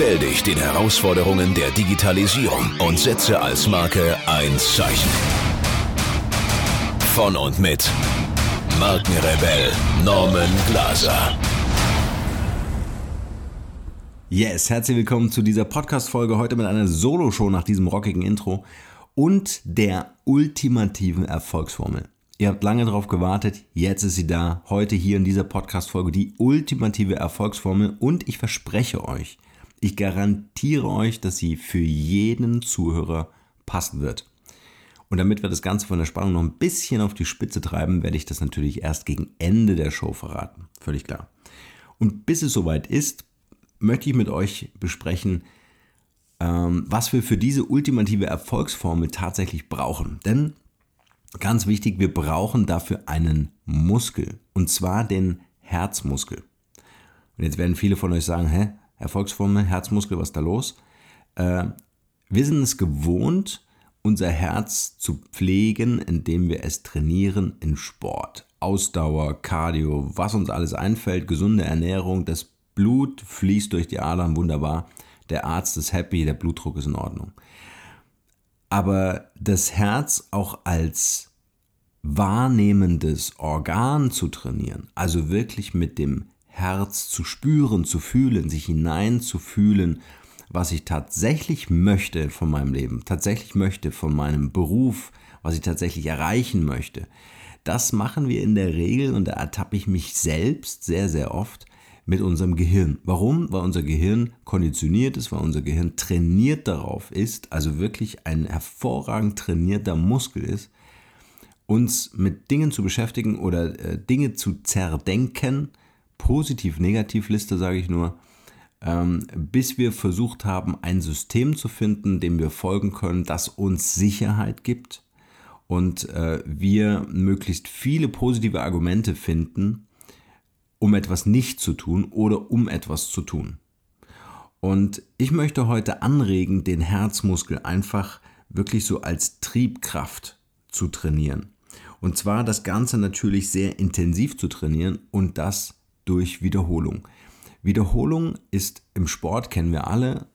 Stell dich den Herausforderungen der Digitalisierung und setze als Marke ein Zeichen. Von und mit Markenrebell Norman Glaser. Yes, herzlich willkommen zu dieser Podcast-Folge heute mit einer Solo-Show nach diesem rockigen Intro und der ultimativen Erfolgsformel. Ihr habt lange darauf gewartet, jetzt ist sie da. Heute hier in dieser Podcast-Folge die ultimative Erfolgsformel und ich verspreche euch, ich garantiere euch, dass sie für jeden Zuhörer passen wird. Und damit wir das Ganze von der Spannung noch ein bisschen auf die Spitze treiben, werde ich das natürlich erst gegen Ende der Show verraten. Völlig klar. Und bis es soweit ist, möchte ich mit euch besprechen, ähm, was wir für diese ultimative Erfolgsformel tatsächlich brauchen. Denn ganz wichtig, wir brauchen dafür einen Muskel. Und zwar den Herzmuskel. Und jetzt werden viele von euch sagen, hä, Erfolgsformel, Herzmuskel, was ist da los? Äh, wir sind es gewohnt, unser Herz zu pflegen, indem wir es trainieren in Sport. Ausdauer, Cardio, was uns alles einfällt, gesunde Ernährung, das Blut fließt durch die Adern wunderbar, der Arzt ist happy, der Blutdruck ist in Ordnung. Aber das Herz auch als wahrnehmendes Organ zu trainieren, also wirklich mit dem Herz zu spüren, zu fühlen, sich hineinzufühlen, was ich tatsächlich möchte von meinem Leben, tatsächlich möchte von meinem Beruf, was ich tatsächlich erreichen möchte. Das machen wir in der Regel und da ertappe ich mich selbst sehr, sehr oft mit unserem Gehirn. Warum? Weil unser Gehirn konditioniert ist, weil unser Gehirn trainiert darauf ist, also wirklich ein hervorragend trainierter Muskel ist, uns mit Dingen zu beschäftigen oder äh, Dinge zu zerdenken, Positiv-Negativ-Liste, sage ich nur, ähm, bis wir versucht haben, ein System zu finden, dem wir folgen können, das uns Sicherheit gibt und äh, wir möglichst viele positive Argumente finden, um etwas nicht zu tun oder um etwas zu tun. Und ich möchte heute anregen, den Herzmuskel einfach wirklich so als Triebkraft zu trainieren. Und zwar das Ganze natürlich sehr intensiv zu trainieren und das durch Wiederholung. Wiederholung ist im Sport, kennen wir alle,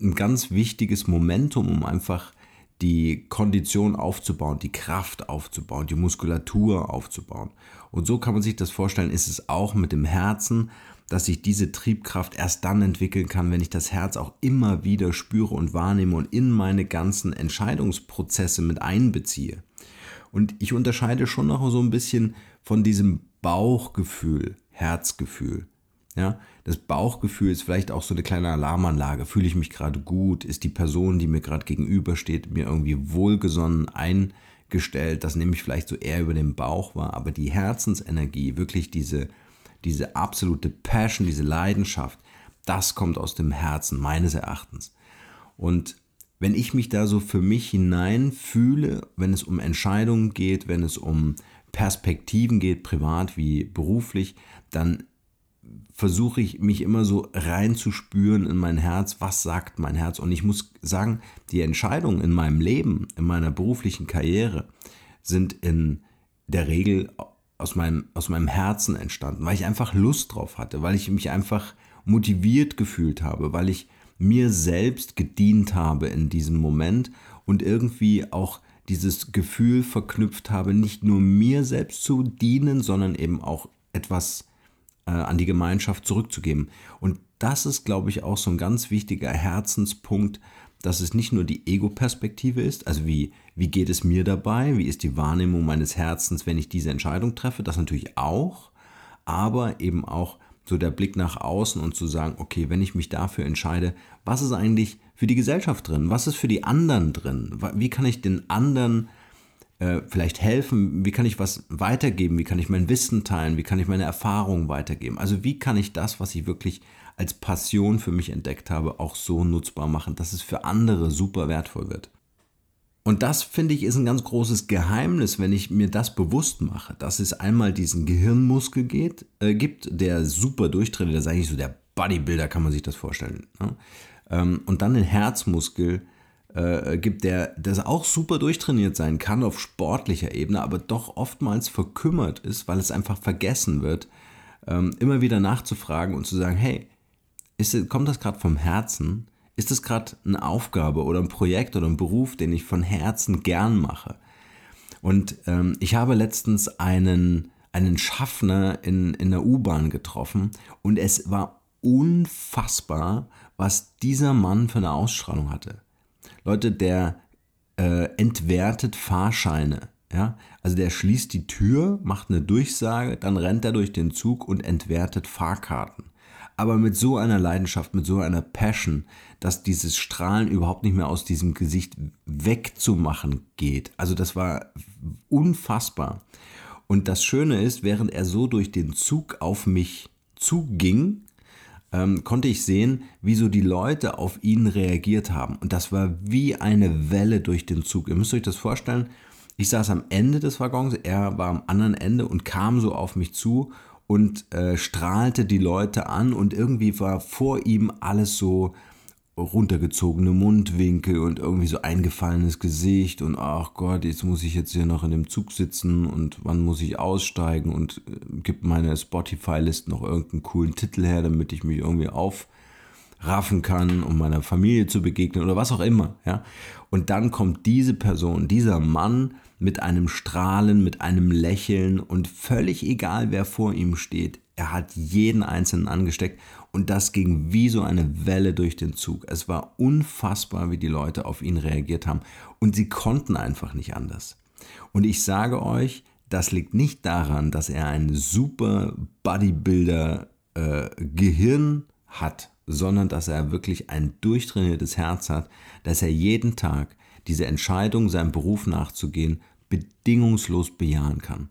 ein ganz wichtiges Momentum, um einfach die Kondition aufzubauen, die Kraft aufzubauen, die Muskulatur aufzubauen. Und so kann man sich das vorstellen, ist es auch mit dem Herzen, dass sich diese Triebkraft erst dann entwickeln kann, wenn ich das Herz auch immer wieder spüre und wahrnehme und in meine ganzen Entscheidungsprozesse mit einbeziehe. Und ich unterscheide schon noch so ein bisschen von diesem Bauchgefühl. Herzgefühl. Ja, das Bauchgefühl ist vielleicht auch so eine kleine Alarmanlage. Fühle ich mich gerade gut? Ist die Person, die mir gerade gegenübersteht, mir irgendwie wohlgesonnen eingestellt? Das nehme ich vielleicht so eher über den Bauch wahr. Aber die Herzensenergie, wirklich diese, diese absolute Passion, diese Leidenschaft, das kommt aus dem Herzen, meines Erachtens. Und wenn ich mich da so für mich hinein fühle, wenn es um Entscheidungen geht, wenn es um Perspektiven geht, privat wie beruflich, dann versuche ich mich immer so reinzuspüren in mein Herz, was sagt mein Herz. Und ich muss sagen, die Entscheidungen in meinem Leben, in meiner beruflichen Karriere sind in der Regel aus meinem, aus meinem Herzen entstanden, weil ich einfach Lust drauf hatte, weil ich mich einfach motiviert gefühlt habe, weil ich mir selbst gedient habe in diesem Moment und irgendwie auch dieses Gefühl verknüpft habe, nicht nur mir selbst zu dienen, sondern eben auch etwas äh, an die Gemeinschaft zurückzugeben. Und das ist, glaube ich, auch so ein ganz wichtiger Herzenspunkt, dass es nicht nur die Ego-Perspektive ist, also wie, wie geht es mir dabei, wie ist die Wahrnehmung meines Herzens, wenn ich diese Entscheidung treffe, das natürlich auch, aber eben auch so der Blick nach außen und zu sagen, okay, wenn ich mich dafür entscheide, was ist eigentlich für die Gesellschaft drin, was ist für die anderen drin, wie kann ich den anderen äh, vielleicht helfen, wie kann ich was weitergeben, wie kann ich mein Wissen teilen, wie kann ich meine Erfahrungen weitergeben, also wie kann ich das, was ich wirklich als Passion für mich entdeckt habe, auch so nutzbar machen, dass es für andere super wertvoll wird. Und das finde ich ist ein ganz großes Geheimnis, wenn ich mir das bewusst mache, dass es einmal diesen Gehirnmuskel geht, äh, gibt, der super durchtrainiert, das ist eigentlich so der Bodybuilder, kann man sich das vorstellen. Ne? Ähm, und dann den Herzmuskel äh, gibt, der das auch super durchtrainiert sein kann auf sportlicher Ebene, aber doch oftmals verkümmert ist, weil es einfach vergessen wird, ähm, immer wieder nachzufragen und zu sagen, hey, ist, kommt das gerade vom Herzen? Ist das gerade eine Aufgabe oder ein Projekt oder ein Beruf, den ich von Herzen gern mache? Und ähm, ich habe letztens einen, einen Schaffner in, in der U-Bahn getroffen und es war unfassbar, was dieser Mann für eine Ausstrahlung hatte. Leute, der äh, entwertet Fahrscheine. Ja? Also der schließt die Tür, macht eine Durchsage, dann rennt er durch den Zug und entwertet Fahrkarten aber mit so einer Leidenschaft, mit so einer Passion, dass dieses Strahlen überhaupt nicht mehr aus diesem Gesicht wegzumachen geht. Also das war unfassbar. Und das Schöne ist, während er so durch den Zug auf mich zuging, ähm, konnte ich sehen, wie so die Leute auf ihn reagiert haben. Und das war wie eine Welle durch den Zug. Ihr müsst euch das vorstellen. Ich saß am Ende des Waggons, er war am anderen Ende und kam so auf mich zu und äh, strahlte die Leute an und irgendwie war vor ihm alles so runtergezogene Mundwinkel und irgendwie so eingefallenes Gesicht und ach Gott, jetzt muss ich jetzt hier noch in dem Zug sitzen und wann muss ich aussteigen und äh, gibt meine Spotify-List noch irgendeinen coolen Titel her, damit ich mich irgendwie aufraffen kann, um meiner Familie zu begegnen oder was auch immer, ja. Und dann kommt diese Person, dieser Mann, mit einem Strahlen, mit einem Lächeln und völlig egal, wer vor ihm steht, er hat jeden Einzelnen angesteckt und das ging wie so eine Welle durch den Zug. Es war unfassbar, wie die Leute auf ihn reagiert haben und sie konnten einfach nicht anders. Und ich sage euch, das liegt nicht daran, dass er ein super Bodybuilder-Gehirn äh, hat, sondern dass er wirklich ein durchtrainiertes Herz hat, dass er jeden Tag diese Entscheidung, seinem Beruf nachzugehen, bedingungslos bejahen kann.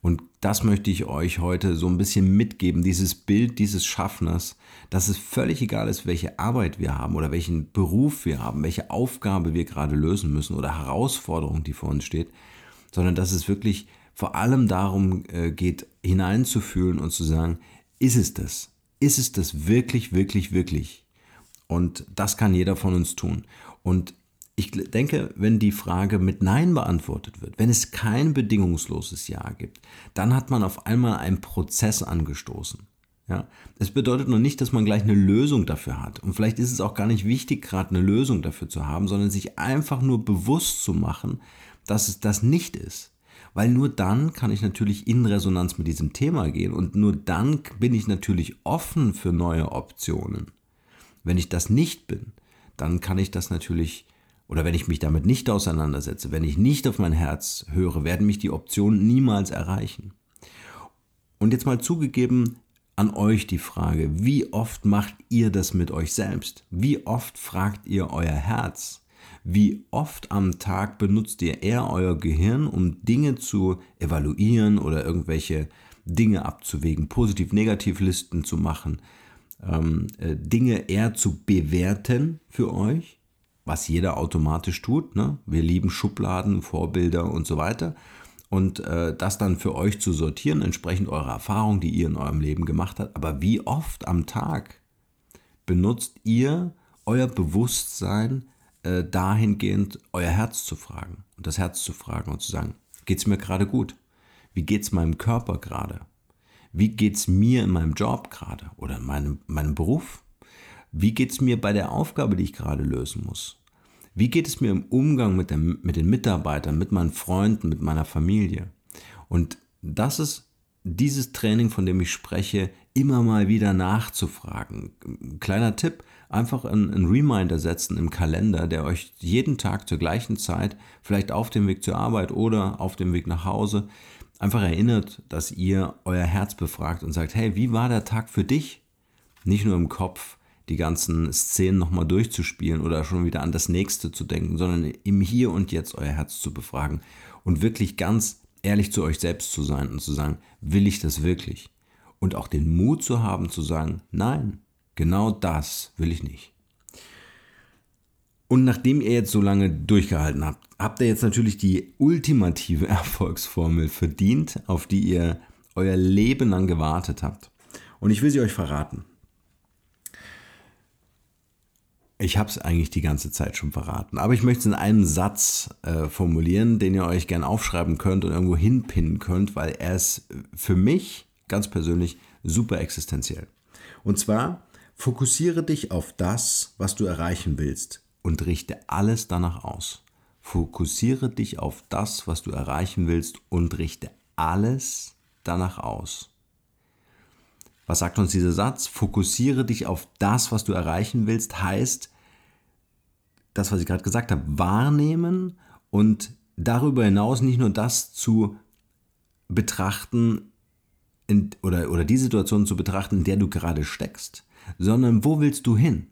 Und das möchte ich euch heute so ein bisschen mitgeben, dieses Bild dieses Schaffners, dass es völlig egal ist, welche Arbeit wir haben oder welchen Beruf wir haben, welche Aufgabe wir gerade lösen müssen oder Herausforderung, die vor uns steht, sondern dass es wirklich vor allem darum äh, geht, hineinzufühlen und zu sagen, ist es das? Ist es das wirklich, wirklich, wirklich? Und das kann jeder von uns tun. Und ich denke, wenn die Frage mit Nein beantwortet wird, wenn es kein bedingungsloses Ja gibt, dann hat man auf einmal einen Prozess angestoßen. Ja, es bedeutet noch nicht, dass man gleich eine Lösung dafür hat. Und vielleicht ist es auch gar nicht wichtig, gerade eine Lösung dafür zu haben, sondern sich einfach nur bewusst zu machen, dass es das nicht ist. Weil nur dann kann ich natürlich in Resonanz mit diesem Thema gehen und nur dann bin ich natürlich offen für neue Optionen. Wenn ich das nicht bin, dann kann ich das natürlich oder wenn ich mich damit nicht auseinandersetze, wenn ich nicht auf mein Herz höre, werden mich die Optionen niemals erreichen. Und jetzt mal zugegeben an euch die Frage, wie oft macht ihr das mit euch selbst? Wie oft fragt ihr euer Herz? Wie oft am Tag benutzt ihr eher euer Gehirn, um Dinge zu evaluieren oder irgendwelche Dinge abzuwägen, positiv-negativ-Listen zu machen, ähm, äh, Dinge eher zu bewerten für euch? Was jeder automatisch tut. Ne? Wir lieben Schubladen, Vorbilder und so weiter. und äh, das dann für euch zu sortieren, entsprechend eurer Erfahrung, die ihr in eurem Leben gemacht habt. Aber wie oft am Tag benutzt ihr euer Bewusstsein äh, dahingehend, euer Herz zu fragen und das Herz zu fragen und zu sagen, geht es mir gerade gut? Wie geht es meinem Körper gerade? Wie geht es mir in meinem Job gerade oder in meinem, meinem Beruf? Wie geht es mir bei der Aufgabe, die ich gerade lösen muss? Wie geht es mir im Umgang mit, der, mit den Mitarbeitern, mit meinen Freunden, mit meiner Familie? Und das ist dieses Training, von dem ich spreche, immer mal wieder nachzufragen. Kleiner Tipp, einfach einen, Reminder setzen im Kalender, der euch jeden Tag zur gleichen Zeit, vielleicht auf dem Weg zur Arbeit oder auf dem Weg nach Hause, einfach erinnert, dass ihr euer Herz befragt und sagt, hey, wie war der Tag für dich? Nicht nur im Kopf die ganzen Szenen nochmal durchzuspielen oder schon wieder an das nächste zu denken, sondern im Hier und Jetzt euer Herz zu befragen und wirklich ganz ehrlich zu euch selbst zu sein und zu sagen, will ich das wirklich? Und auch den Mut zu haben zu sagen, nein, genau das will ich nicht. Und nachdem ihr jetzt so lange durchgehalten habt, habt ihr jetzt natürlich die ultimative Erfolgsformel verdient, auf die ihr euer Leben lang gewartet habt. Und ich will sie euch verraten. Ich habe es eigentlich die ganze Zeit schon verraten, aber ich möchte es in einem Satz äh, formulieren, den ihr euch gerne aufschreiben könnt und irgendwo hinpinnen könnt, weil er ist für mich ganz persönlich super existenziell. Und zwar, fokussiere dich auf das, was du erreichen willst und richte alles danach aus. Fokussiere dich auf das, was du erreichen willst und richte alles danach aus. Was sagt uns dieser Satz? Fokussiere dich auf das, was du erreichen willst, heißt, das, was ich gerade gesagt habe, wahrnehmen und darüber hinaus nicht nur das zu betrachten in, oder, oder die Situation zu betrachten, in der du gerade steckst, sondern wo willst du hin?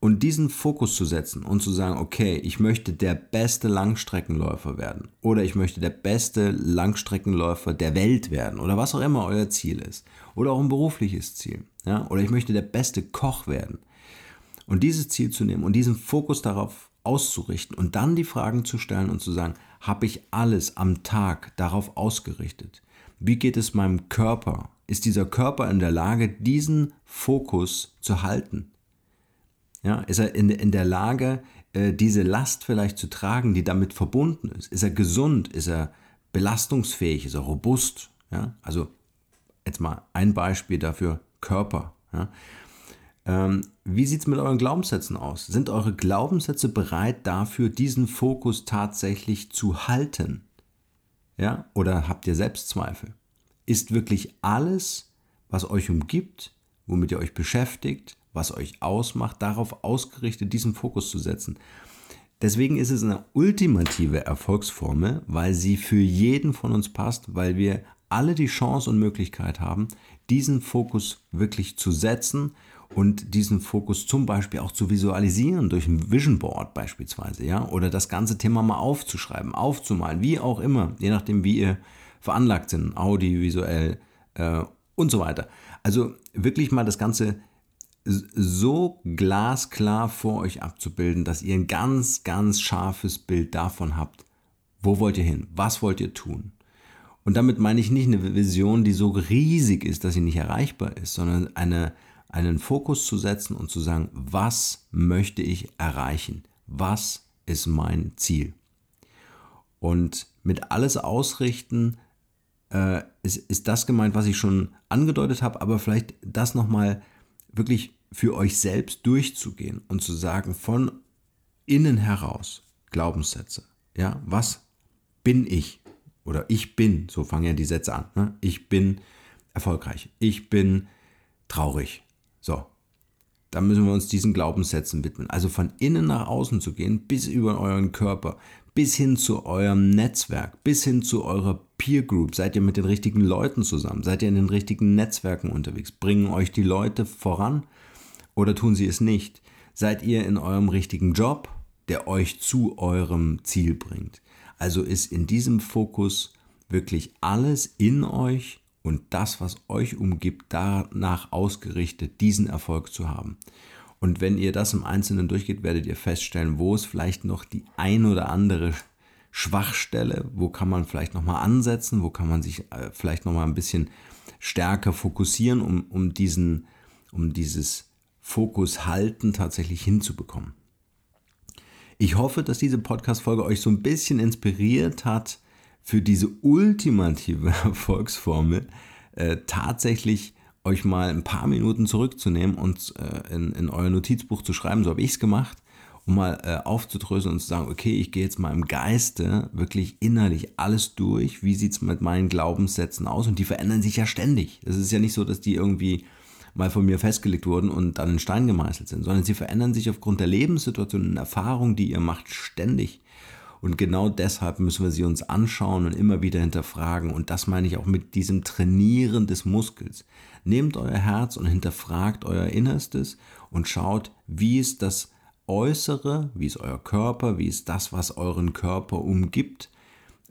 Und diesen Fokus zu setzen und zu sagen, okay, ich möchte der beste Langstreckenläufer werden oder ich möchte der beste Langstreckenläufer der Welt werden oder was auch immer euer Ziel ist oder auch ein berufliches Ziel, ja, oder ich möchte der beste Koch werden. Und dieses Ziel zu nehmen und diesen Fokus darauf auszurichten und dann die Fragen zu stellen und zu sagen, habe ich alles am Tag darauf ausgerichtet? Wie geht es meinem Körper? Ist dieser Körper in der Lage, diesen Fokus zu halten? Ja, ist er in, in der Lage, äh, diese Last vielleicht zu tragen, die damit verbunden ist? Ist er gesund? Ist er belastungsfähig? Ist er robust? Ja, also jetzt mal ein Beispiel dafür, Körper. Ja. Ähm, wie sieht es mit euren Glaubenssätzen aus? Sind eure Glaubenssätze bereit dafür, diesen Fokus tatsächlich zu halten? Ja, oder habt ihr Selbstzweifel? Ist wirklich alles, was euch umgibt, womit ihr euch beschäftigt, was euch ausmacht, darauf ausgerichtet, diesen Fokus zu setzen. Deswegen ist es eine ultimative Erfolgsformel, weil sie für jeden von uns passt, weil wir alle die Chance und Möglichkeit haben, diesen Fokus wirklich zu setzen und diesen Fokus zum Beispiel auch zu visualisieren durch ein Vision Board beispielsweise, ja, oder das ganze Thema mal aufzuschreiben, aufzumalen, wie auch immer, je nachdem, wie ihr veranlagt sind, audiovisuell äh, und so weiter. Also wirklich mal das Ganze so glasklar vor euch abzubilden, dass ihr ein ganz, ganz scharfes Bild davon habt, wo wollt ihr hin, was wollt ihr tun. Und damit meine ich nicht eine Vision, die so riesig ist, dass sie nicht erreichbar ist, sondern eine, einen Fokus zu setzen und zu sagen, was möchte ich erreichen? Was ist mein Ziel? Und mit alles ausrichten äh, ist, ist das gemeint, was ich schon angedeutet habe, aber vielleicht das nochmal wirklich für euch selbst durchzugehen und zu sagen, von innen heraus Glaubenssätze. Ja, was bin ich? Oder ich bin, so fangen ja die Sätze an. Ne? Ich bin erfolgreich. Ich bin traurig. So. Dann müssen wir uns diesen Glaubenssätzen widmen. Also von innen nach außen zu gehen, bis über euren Körper, bis hin zu eurem Netzwerk, bis hin zu eurer Peer Group. Seid ihr mit den richtigen Leuten zusammen? Seid ihr in den richtigen Netzwerken unterwegs? Bringen euch die Leute voran? oder tun sie es nicht? Seid ihr in eurem richtigen Job, der euch zu eurem Ziel bringt? Also ist in diesem Fokus wirklich alles in euch und das, was euch umgibt, danach ausgerichtet, diesen Erfolg zu haben. Und wenn ihr das im Einzelnen durchgeht, werdet ihr feststellen, wo es vielleicht noch die ein oder andere Schwachstelle, wo kann man vielleicht nochmal ansetzen, wo kann man sich äh, vielleicht nochmal ein bisschen stärker fokussieren, um, um, diesen, um dieses Fokus halten tatsächlich hinzubekommen. Ich hoffe, dass diese Podcast-Folge euch so ein bisschen inspiriert hat, für diese ultimative Erfolgsformel äh, tatsächlich euch mal ein paar Minuten zurückzunehmen und äh, in, in euer Notizbuch zu schreiben, so habe ich es gemacht, um mal äh, aufzudröseln und zu sagen, okay, ich gehe jetzt mal im Geiste wirklich innerlich alles durch, wie sieht es mit meinen Glaubenssätzen aus und die verändern sich ja ständig. Es ist ja nicht so, dass die irgendwie mal von mir festgelegt wurden und dann in Stein gemeißelt sind, sondern sie verändern sich aufgrund der Lebenssituation und Erfahrungen, die ihr macht, ständig. Und genau deshalb müssen wir sie uns anschauen und immer wieder hinterfragen. Und das meine ich auch mit diesem Trainieren des Muskels. Nehmt euer Herz und hinterfragt euer Innerstes und schaut, wie ist das Äußere, wie ist euer Körper, wie ist das, was euren Körper umgibt,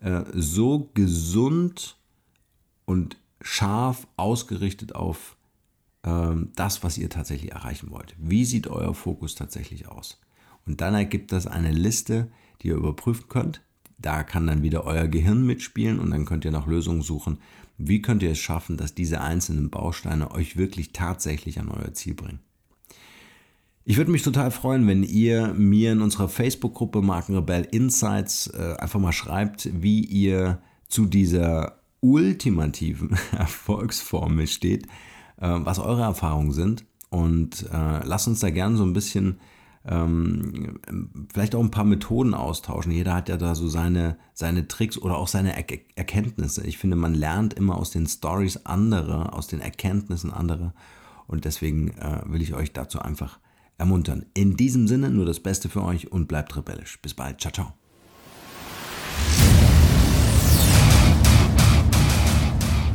äh, so gesund und scharf ausgerichtet auf ähm, das, was ihr tatsächlich erreichen wollt. Wie sieht euer Fokus tatsächlich aus? Und dann ergibt das eine Liste, die ihr überprüfen könnt. Da kann dann wieder euer Gehirn mitspielen und dann könnt ihr nach Lösungen suchen. Wie könnt ihr es schaffen, dass diese einzelnen Bausteine euch wirklich tatsächlich an euer Ziel bringen? Ich würde mich total freuen, wenn ihr mir in unserer Facebook-Gruppe Markenrebell Insights äh, einfach mal schreibt, wie ihr zu dieser ultimativen Erfolgsformel steht, äh, was eure Erfahrungen sind. Und äh, lasst uns da gerne so ein bisschen ähm, vielleicht auch ein paar Methoden austauschen. Jeder hat ja da so seine, seine Tricks oder auch seine er Erkenntnisse. Ich finde, man lernt immer aus den Stories anderer, aus den Erkenntnissen anderer. Und deswegen äh, will ich euch dazu einfach ermuntern. In diesem Sinne nur das Beste für euch und bleibt rebellisch. Bis bald. Ciao, ciao.